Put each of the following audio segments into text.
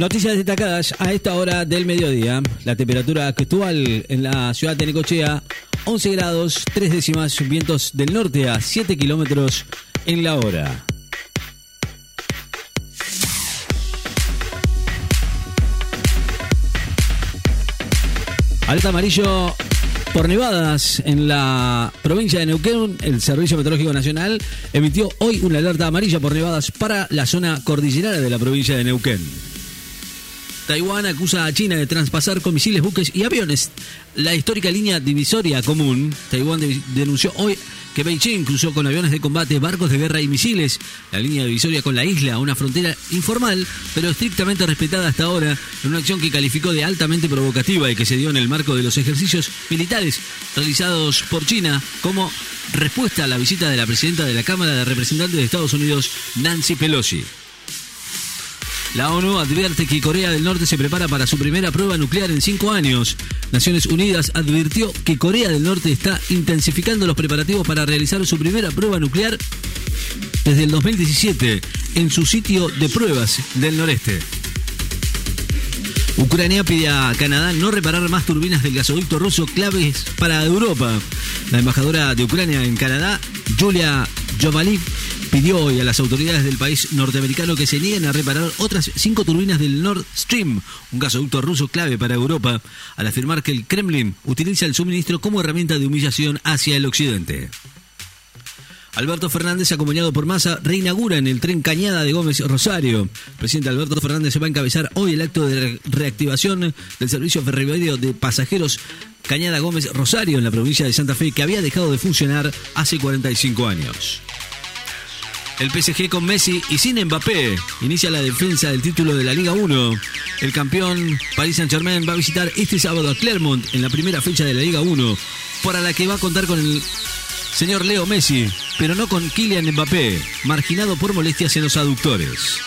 Noticias destacadas a esta hora del mediodía. La temperatura actual en la ciudad de Necochea, 11 grados, 3 décimas, vientos del norte a 7 kilómetros en la hora. Alerta amarillo por nevadas en la provincia de Neuquén. El Servicio Meteorológico Nacional emitió hoy una alerta amarilla por nevadas para la zona cordillerana de la provincia de Neuquén. Taiwán acusa a China de traspasar con misiles, buques y aviones la histórica línea divisoria común. Taiwán de- denunció hoy que Beijing cruzó con aviones de combate, barcos de guerra y misiles la línea divisoria con la isla, una frontera informal, pero estrictamente respetada hasta ahora, en una acción que calificó de altamente provocativa y que se dio en el marco de los ejercicios militares realizados por China como respuesta a la visita de la presidenta de la Cámara de Representantes de Estados Unidos, Nancy Pelosi. La ONU advierte que Corea del Norte se prepara para su primera prueba nuclear en cinco años. Naciones Unidas advirtió que Corea del Norte está intensificando los preparativos para realizar su primera prueba nuclear desde el 2017 en su sitio de pruebas del noreste. Ucrania pide a Canadá no reparar más turbinas del gasoducto ruso claves para Europa. La embajadora de Ucrania en Canadá, Julia Jovalik, pidió hoy a las autoridades del país norteamericano que se nieguen a reparar otras cinco turbinas del Nord Stream, un gasoducto ruso clave para Europa, al afirmar que el Kremlin utiliza el suministro como herramienta de humillación hacia el occidente. Alberto Fernández, acompañado por Massa, reinaugura en el tren Cañada de Gómez Rosario. Presidente Alberto Fernández se va a encabezar hoy el acto de re- reactivación del servicio ferroviario de pasajeros Cañada Gómez Rosario en la provincia de Santa Fe, que había dejado de funcionar hace 45 años. El PSG con Messi y sin Mbappé inicia la defensa del título de la Liga 1. El campeón Paris Saint-Germain va a visitar este sábado a Clermont en la primera fecha de la Liga 1, para la que va a contar con el señor Leo Messi, pero no con Kylian Mbappé, marginado por molestias en los aductores.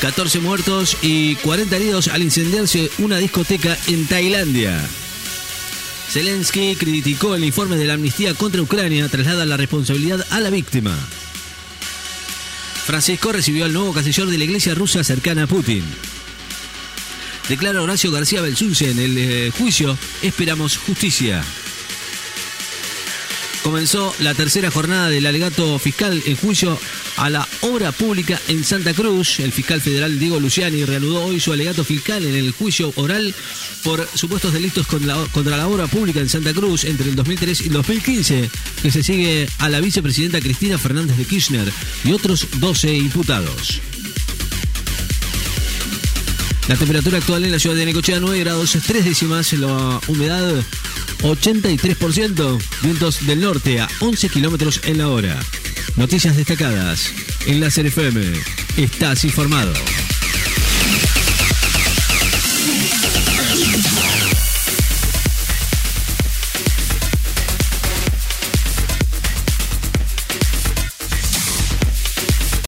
14 muertos y 40 heridos al incendiarse una discoteca en Tailandia. Zelensky criticó el informe de la amnistía contra Ucrania, traslada la responsabilidad a la víctima. Francisco recibió al nuevo canciller de la iglesia rusa cercana a Putin. Declara Horacio García Belsunce en el eh, juicio, esperamos justicia. Comenzó la tercera jornada del alegato fiscal en juicio a la obra pública en Santa Cruz. El fiscal federal Diego Luciani reanudó hoy su alegato fiscal en el juicio oral por supuestos delitos contra la, obra pública en Santa Cruz entre el 2003 y el 2015, que se sigue a la vicepresidenta Cristina Fernández de Kirchner y otros 12 imputados. La temperatura actual en la ciudad de Necochea 9 grados 3 décimas, la humedad 83%, vientos del norte a 11 kilómetros en la hora. Noticias destacadas en la FM. Estás informado.